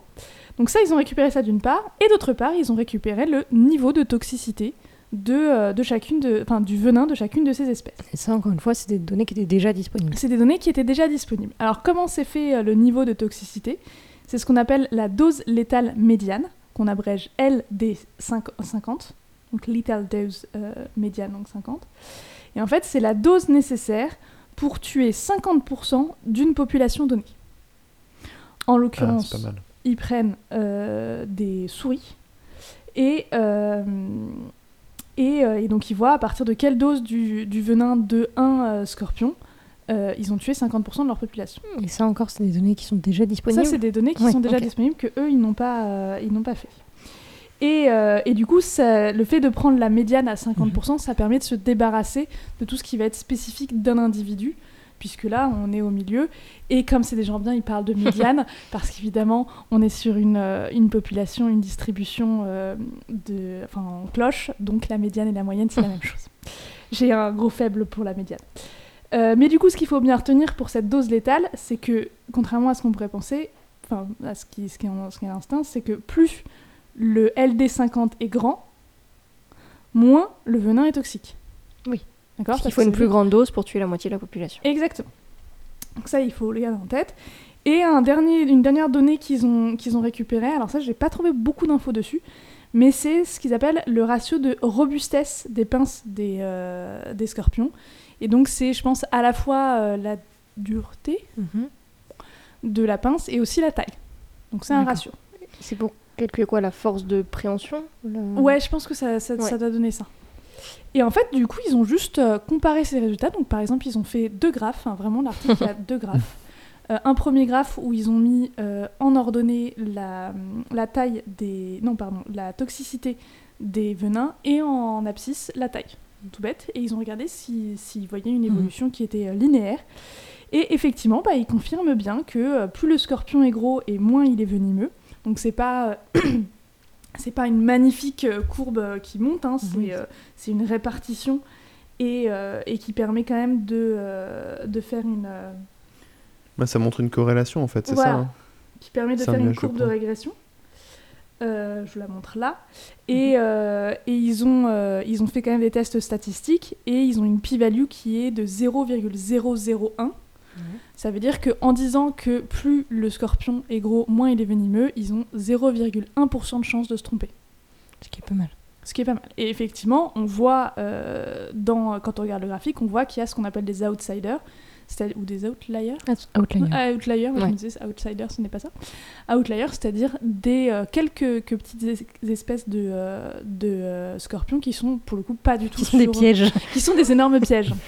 Donc ça, ils ont récupéré ça d'une part. Et d'autre part, ils ont récupéré le niveau de toxicité de, euh, de chacune de, enfin, du venin de chacune de ces espèces. Et ça, encore une fois, c'est des données qui étaient déjà disponibles. C'est des données qui étaient déjà disponibles. Alors comment s'est fait euh, le niveau de toxicité? C'est ce qu'on appelle la dose létale médiane, qu'on abrège LD50, donc lethal dose euh, médiane, donc 50. Et en fait, c'est la dose nécessaire pour tuer 50% d'une population donnée. En Ah, l'occurrence, ils prennent euh, des souris et, euh, et, euh, et donc ils voient à partir de quelle dose du, du venin de un euh, scorpion euh, ils ont tué 50% de leur population. Et ça, encore, c'est des données qui sont déjà disponibles. Ça, c'est des données qui Ouais, sont déjà disponibles que eux ils n'ont pas, euh, ils n'ont pas fait. Et, euh, et du coup, ça- le fait de prendre la médiane à 50%, ça permet de se débarrasser de tout ce qui va être spécifique d'un individu, puisque là, on est au milieu. Et comme c'est des gens bien, ils parlent de médiane, parce qu'évidemment, on est sur une, euh, une population, une distribution euh, de, enfin, en cloche, donc la médiane et la moyenne, c'est la même chose. J'ai un gros faible pour la médiane. Euh, mais du coup, ce qu'il faut bien retenir pour cette dose létale, c'est que, contrairement à ce qu'on pourrait penser, enfin, à ce qui, ce qui est, ce qui est l'instinct, c'est que plus le LD50 est grand, moins le venin est toxique. Oui. D'accord Parce faut une plus grande dose pour tuer la moitié de la population. Exactement. Donc ça, il faut le garder en tête. Et un dernier, une dernière donnée qu'ils ont, qu'ils ont récupérée, alors ça, j'ai pas trouvé beaucoup d'infos dessus, mais c'est ce qu'ils appellent le ratio de robustesse des pinces des, euh, des scorpions. Et donc c'est, je pense, à la fois euh, la dureté de la pince et aussi la taille. Donc c'est un ratio. C'est pour calculer quoi La force de préhension le- Ouais, je pense que ça, ça, Ouais. ça doit donner ça. Et en fait, du coup, ils ont juste euh, comparé ces résultats. Donc, par exemple, ils ont fait deux graphes. hein, vraiment, l'article, a deux graphes. Euh, un premier graphe où ils ont mis euh, en ordonnée la, la taille des... Non, pardon, la toxicité des venins et en abscisse la taille. Tout bête. Et ils ont regardé s'ils si, s'ils voyaient une évolution qui était linéaire. Et effectivement, bah, ils confirment bien que plus le scorpion est gros et moins il est venimeux. Donc c'est pas euh, c'est pas une magnifique euh, courbe euh, qui monte, hein, c'est Oui. euh, une répartition et, euh, et qui permet quand même de, euh, de faire une euh, Bah, ça montre une corrélation en fait, c'est Voilà. ça. hein. qui permet de faire une courbe de régression. Euh, je vous la montre là. Et, euh, et ils, ont, euh, ils ont fait quand même des tests statistiques et ils ont une p-value qui est de 0,001. Ça veut dire qu'en disant que plus le scorpion est gros, moins il est venimeux, ils ont 0,1% de chance de se tromper. Ce qui est pas mal. Ce qui est pas mal. Et effectivement, on voit, euh, dans, quand on regarde le graphique, on voit qu'il y a ce qu'on appelle des outsiders, ou des outliers? Outlier. Ah, outlier, moi je Ouais. me disais outsider, ce n'est pas ça. Outlier, c'est-à-dire des euh, quelques que petites es- espèces de, euh, de euh, scorpions qui sont pour le coup pas du tout Qui sont des pièges. qui sont des énormes pièges.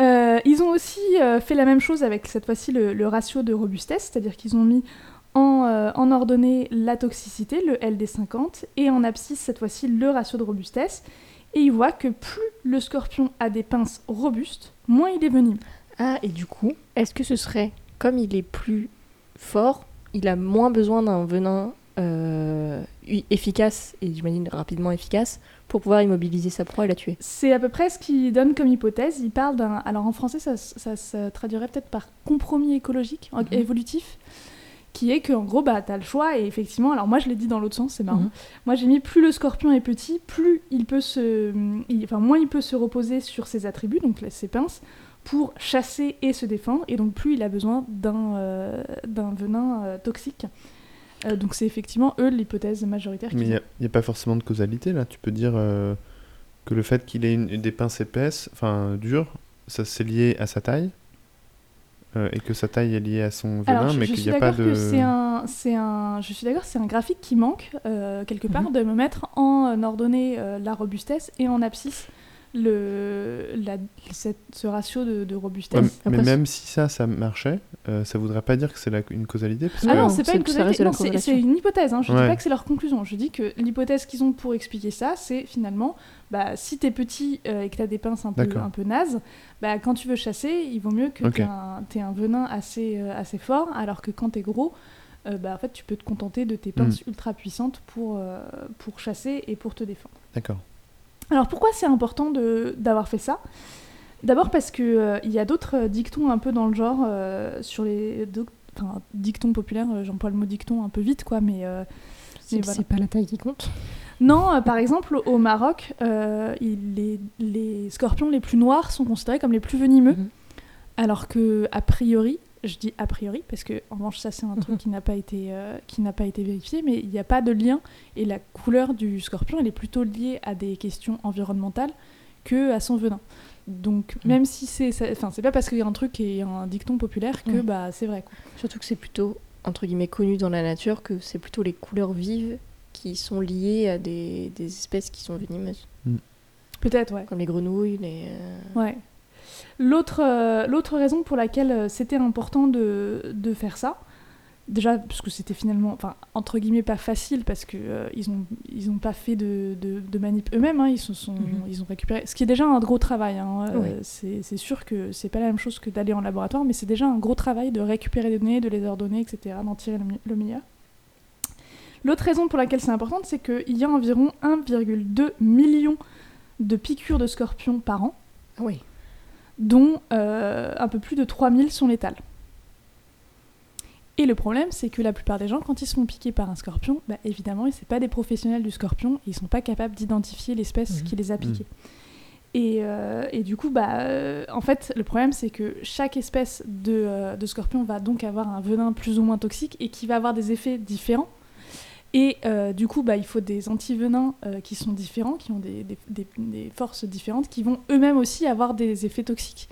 Euh, ils ont aussi euh, fait la même chose avec cette fois-ci le, ratio de robustesse, c'est-à-dire qu'ils ont mis en, euh, en ordonnée la toxicité, le LD50, et en abscisse cette fois-ci le ratio de robustesse. Et ils voient que plus le scorpion a des pinces robustes, moins il est venimeux. Ah, et du coup, est-ce que ce serait, comme il est plus fort, il a moins besoin d'un venin euh, efficace et j'imagine rapidement efficace pour pouvoir immobiliser sa proie et la tuer. C'est à peu près ce qu'il donne comme hypothèse. Il parle d'un. Alors en français, ça, ça se traduirait peut-être par compromis écologique, en- Mhm. évolutif, qui est qu'en gros, bah, tu as le choix. Et effectivement, alors moi, je l'ai dit dans l'autre sens, c'est marrant. Mhm. Moi, j'ai mis plus le scorpion est petit, plus il peut se. il- enfin, moins il peut se reposer sur ses attributs, donc ses pinces, pour chasser et se défendre. Et donc, plus il a besoin d'un euh, d'un venin euh, toxique. Euh, donc, c'est effectivement eux l'hypothèse majoritaire. Mais il n'y a, pas forcément de causalité là. Tu peux dire euh, que le fait qu'il ait une- des pinces épaisses, enfin dures, ça c'est lié à sa taille. euh, et que sa taille est liée à son venin, Alors, je, mais qu'il n'y a pas de. c'est un, c'est un, je suis d'accord, c'est un graphique qui manque quelque part Mhm. de me mettre en ordonnée la robustesse et en abscisse le, la, cette- ce ratio de, de Ouais, robustesse. mais Après, même si ça, ça marchait, euh, ça voudrait pas dire que c'est une causalité. Parce Ah que... non, c'est pas une causalité, non, c'est- une hypothèse. Hein. Je Ouais. dis pas que c'est leur conclusion. Je dis que l'hypothèse qu'ils ont pour expliquer ça, c'est finalement, bah, si t'es petit euh, et que t'as des pinces un peu, un peu nazes, bah, quand tu veux chasser, il vaut mieux que Ok. t'aies un, venin assez, euh, assez fort, alors que quand t'es gros, euh, bah, en fait, tu peux te contenter de tes pinces Mm. ultra puissantes pour, euh, pour chasser et pour te défendre. D'accord. Alors pourquoi c'est important de- d'avoir fait ça? D'abord parce que euh, il y a d'autres euh, dictons un peu dans le genre euh, sur les enfin, dictons populaires. J'emploie le mot dicton un peu vite quoi, mais euh, C'est voilà. pas la taille qui compte. non. par exemple, au Maroc, il- les, les scorpions les plus noirs sont considérés comme les plus venimeux, Mhm. alors que a priori, je dis a priori parce que en revanche ça c'est un truc qui n'a pas été euh, qui n'a pas été vérifié, mais il n'y a pas de lien et la couleur du scorpion elle est plutôt liée à des questions environnementales que à son venin. Donc Mhm. même si c'est enfin c'est pas parce qu'il y a un truc et un dicton populaire que bah c'est vrai quoi. Surtout que c'est plutôt, entre guillemets, connu dans la nature que c'est plutôt les couleurs vives qui sont liées à des, des espèces qui sont venimeuses. Peut-être ouais. Comme les grenouilles, les... euh, Ouais. L'autre euh, l'autre raison pour laquelle euh, c'était important de, de faire ça, déjà parce que c'était finalement, enfin entre guillemets pas facile parce que euh, ils ont ils ont pas fait de, de, de manip eux-mêmes, hein, ils se sont Mhm. ils ont récupéré, ce qui est déjà un gros travail. hein, euh, c'est sûr que c'est pas la même chose que d'aller en laboratoire, mais c'est déjà un gros travail de récupérer des données, de les ordonner, etc., d'en tirer le meilleur. L'autre raison pour laquelle c'est important, c'est qu'il y a environ 1,2 million de piqûres de scorpions par an Ah oui. Dont euh, un peu plus de 3000 sont létales. Et le problème, c'est que la plupart des gens, quand ils se font piquer par un scorpion, bah, évidemment, ce pas des professionnels du scorpion, et ils sont pas capables d'identifier l'espèce Mhm. qui les a piqués. Et, euh, et du coup, bah, euh, en fait, le problème, c'est que chaque espèce de, de scorpion va donc avoir un venin plus ou moins toxique et qui va avoir des effets différents. Et euh, du coup, bah, il faut des antivenins euh, qui sont différents, qui ont des, des- des- des forces différentes, qui vont eux-mêmes aussi avoir des effets toxiques.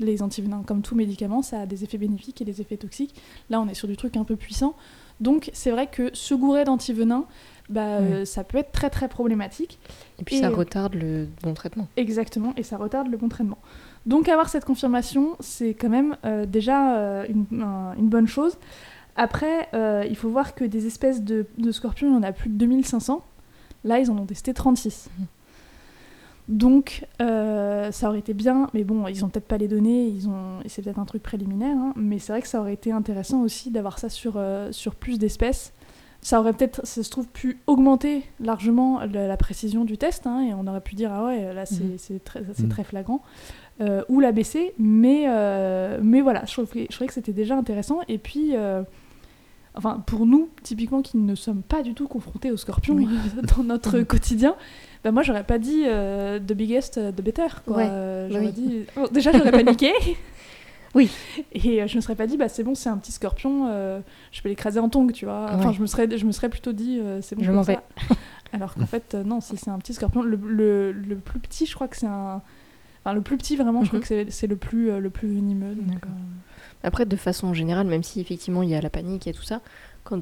Les antivenins, comme tout médicament, ça a des effets bénéfiques et des effets toxiques. Là, on est sur du truc un peu puissant. Donc, c'est vrai que se gourer d'antivenins, bah, euh, ça peut être très très problématique. Et puis Et- ça retarde le bon traitement. Exactement, et ça retarde le bon traitement. Donc avoir cette confirmation, c'est quand même déjà une, un- une bonne chose. Après, euh, il faut voir que des espèces de, de scorpions, il y en a plus de 2500. Là, ils en ont testé 36. Mhm. Donc, euh, ça aurait été bien, mais bon, ils ont peut-être pas les données, ils ont, et c'est peut-être un truc préliminaire, hein, mais c'est vrai que ça aurait été intéressant aussi d'avoir ça sur, euh, sur plus d'espèces. Ça aurait peut-être, ça se trouve, pu augmenter largement la, la précision du test, hein, et on aurait pu dire, ah ouais, là c'est c'est très, Mhm. très flagrant, euh, ou la baisser, mais, mais voilà, je trouvais, je trouvais que c'était déjà intéressant, et puis, enfin, pour nous, typiquement, qui ne sommes pas du tout confrontés aux scorpions Oui. dans notre Mhm. quotidien, bah moi j'aurais pas dit euh, the biggest, uh, the better. Quoi. Ouais, Euh, j'aurais oui. dit. oh, déjà j'aurais paniqué. Oui. Et euh, je me serais pas dit, bah c'est bon, c'est un petit scorpion, euh, je peux l'écraser en tongs, tu vois. Enfin, Ouais. je, me serais, je me serais plutôt dit, euh, c'est bon. Je m'en vais. Alors qu'en fait, euh, non, si c'est un petit scorpion, le, le, le plus petit, je crois que c'est un. Enfin, le plus petit, vraiment, je crois Mhm. que c'est- le plus, euh, le plus venimeux. D'accord. Euh, Après, de façon générale, même si effectivement il y a la panique et tout ça, quand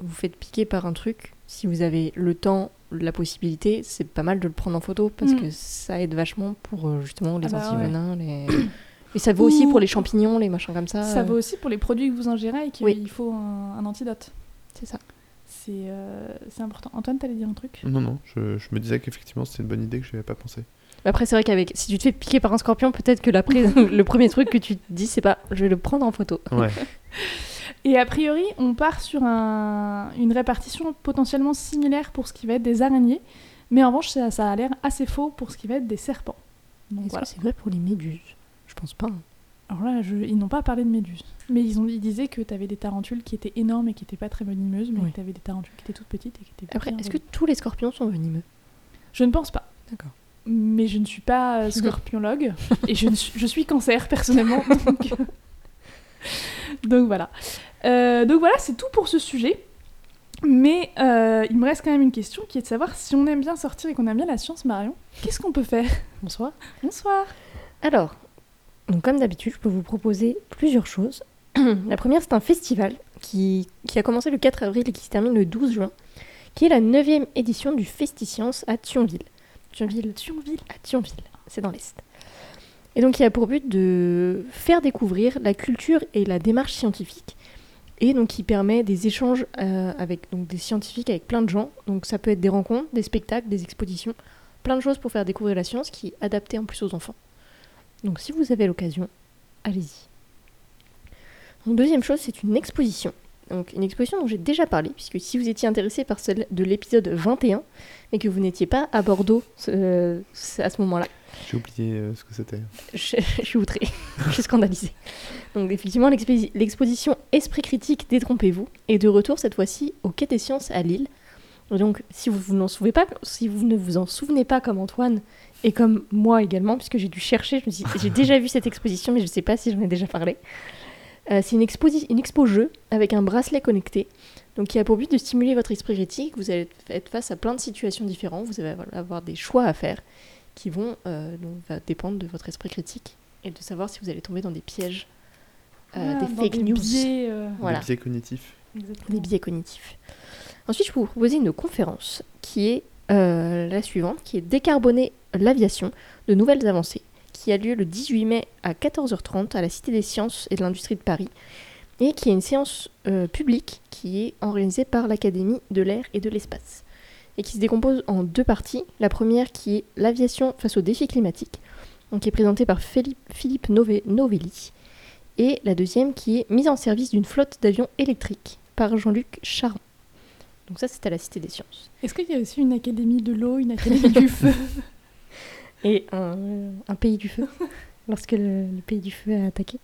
vous faites piquer par un truc, si vous avez le temps, la possibilité, c'est pas mal de le prendre en photo parce Mm. que ça aide vachement pour euh, justement les Ah bah antivenins, les... Et ça vaut aussi Ou- pour les champignons, les machins comme ça. Ça euh, vaut aussi pour les produits que vous ingérez et qu'il Oui. faut un, un antidote. C'est ça. C'est euh, c'est important. Antoine, t'allais dire un truc? Non, non, je, je me disais qu'effectivement c'était une bonne idée que je n'avais pas pensé. Après, c'est vrai qu'avec si tu te fais piquer par un scorpion, peut-être que l'après, le premier truc que tu te dis, c'est pas je vais le prendre en photo. Ouais. Et a priori, on part sur un- une répartition potentiellement similaire pour ce qui va être des araignées, mais en revanche, ça, ça a l'air assez faux pour ce qui va être des serpents. Est-ce voilà. que c'est vrai pour les méduses? Je pense pas. hein. Alors là, je- ils n'ont pas parlé de méduses. Mais ils, ont, ils disaient que tu avais des tarentules qui étaient énormes et qui n'étaient pas très venimeuses, mais que tu avais des tarentules qui étaient toutes petites et qui étaient Après, est-ce que tous les scorpions sont venimeux? Je ne pense pas. D'accord. Mais je ne suis pas euh, scorpiologue et je, ne suis, je suis cancer personnellement. Donc, donc voilà. Euh, donc voilà, c'est tout pour ce sujet. Mais euh, il me reste quand même une question qui est de savoir si on aime bien sortir et qu'on aime bien la science, Marion, qu'est-ce qu'on peut faire? Bonsoir. Bonsoir. Alors, donc comme d'habitude, je peux vous proposer plusieurs choses. la première, c'est un festival qui, qui a commencé le 4 avril et qui se termine le 12 juin, qui est la 9 édition du Festiscience à Thionville. Thionville, Thionville. à Thionville, c'est dans l'Est. Et donc, il a pour but de faire découvrir la culture et la démarche scientifique. Et donc, il permet des échanges euh, avec donc, des scientifiques, avec plein de gens. Donc, ça peut être des rencontres, des spectacles, des expositions, plein de choses pour faire découvrir la science qui est adaptée en plus aux enfants. Donc, si vous avez l'occasion, allez-y. Donc, deuxième chose, c'est une exposition. Donc, une exposition dont j'ai déjà parlé, puisque si vous étiez intéressé par celle de l'épisode 21, mais que vous n'étiez pas à Bordeaux euh, à ce moment-là, J'ai oublié euh, ce que c'était. je, je suis outrée, je suis scandalisée. Donc effectivement, l'exposi- l'exposition Esprit critique, détrompez-vous est de retour cette fois-ci au Quai des Sciences à Lille. Et donc si vous, vous souvenez pas, si vous ne vous en souvenez pas comme Antoine et comme moi également, puisque j'ai dû chercher, j'ai déjà vu cette exposition, mais je ne sais pas si j'en ai déjà parlé. Euh, c'est une, une expo jeu avec un bracelet connecté, donc qui a pour but de stimuler votre esprit critique. Vous allez être face à plein de situations différentes, vous allez avoir des choix à faire qui vont euh, donc, va dépendre de votre esprit critique et de savoir si vous allez tomber dans des pièges, euh, Ah, des fake news, biais, euh, Voilà. Les biais cognitifs. exactement. des biais cognitifs. Ensuite, je peux vous proposer une conférence qui est euh, la suivante, qui est Décarboner l'aviation, de nouvelles avancées, qui a lieu le 18 mai à 14h30 à la Cité des Sciences et de l'Industrie de Paris, et qui est une séance euh, publique qui est organisée par l'Académie de l'air et de l'espace, et qui se décompose en deux parties. La première qui est l'aviation face aux défis climatiques, donc qui est présentée par Philippe, Philippe Nove- Novelli, et la deuxième qui est mise en service d'une flotte d'avions électriques par Jean-Luc Charon. Donc ça, c'est à la Cité des Sciences. Est-ce qu'il y a aussi une académie de l'eau, une académie du feu? Et un, un pays du feu, lorsque le, le pays du feu a attaqué.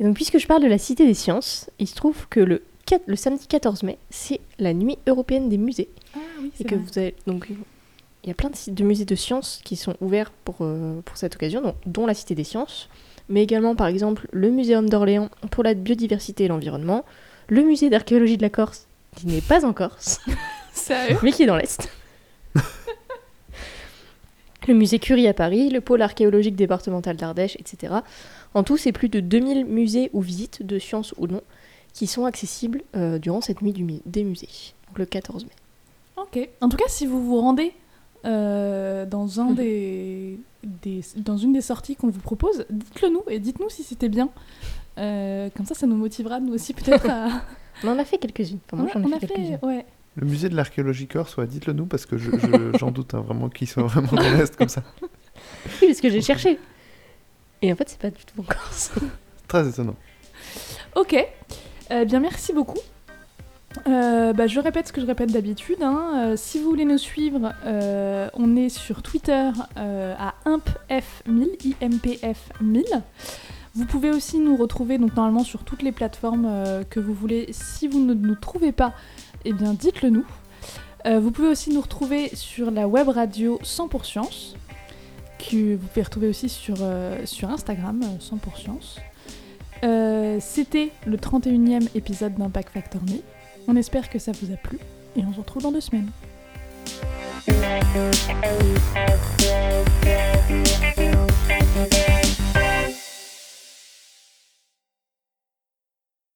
Et donc, puisque je parle de la Cité des Sciences, il se trouve que le, 4 le samedi 14 mai, c'est la nuit européenne des musées. Ah oui, Et c'est que vrai. vous avez, donc, il y a plein de, de musées de sciences qui sont ouverts pour, euh, pour cette occasion, dont la Cité des Sciences, mais également, par exemple, le Muséum d'Orléans pour la biodiversité et l'environnement, le Musée d'archéologie de la Corse, qui n'est pas en Corse, Sérieux mais qui est dans l'Est. le musée Curie à Paris, le pôle archéologique départemental d'Ardèche, etc. En tout, c'est plus de 2000 musées ou visites, de sciences ou non, qui sont accessibles euh, durant cette nuit du mu- des musées, donc le 14 mai. Ok. En tout cas, si vous vous rendez euh, dans, un Mhm. des, des- dans une des sorties qu'on vous propose, dites-le nous et dites-nous si c'était bien. Euh, comme ça, ça nous motivera, nous aussi, peut-être à. On en a fait quelques-unes. Enfin, moi, on j'en ai a fait, quelques-unes. ouais. Le musée de l'archéologie corse, ouais, dites-le nous parce que je- je- j'en doute hein, vraiment qu'ils soient vraiment dans l'Est comme ça. Oui, parce que j'ai cherché. Et en fait, c'est pas du tout en Corse. Très étonnant. Ok. Euh, bien, merci beaucoup. Euh, bah, je répète ce que je répète d'habitude. hein. Euh, si vous voulez nous suivre, euh, on est sur Twitter euh, à impf1000, impf1000. Vous pouvez aussi nous retrouver donc normalement sur toutes les plateformes euh, que vous voulez. Si vous ne nous trouvez pas, eh bien dites-le nous. Euh, vous pouvez aussi nous retrouver sur la web radio 100 pour science, que vous pouvez retrouver aussi sur, euh, sur Instagram, euh, 100 pour science. Euh, C'était le 31e épisode d'Impact Factor Me. On espère que ça vous a plu et on se retrouve dans deux semaines.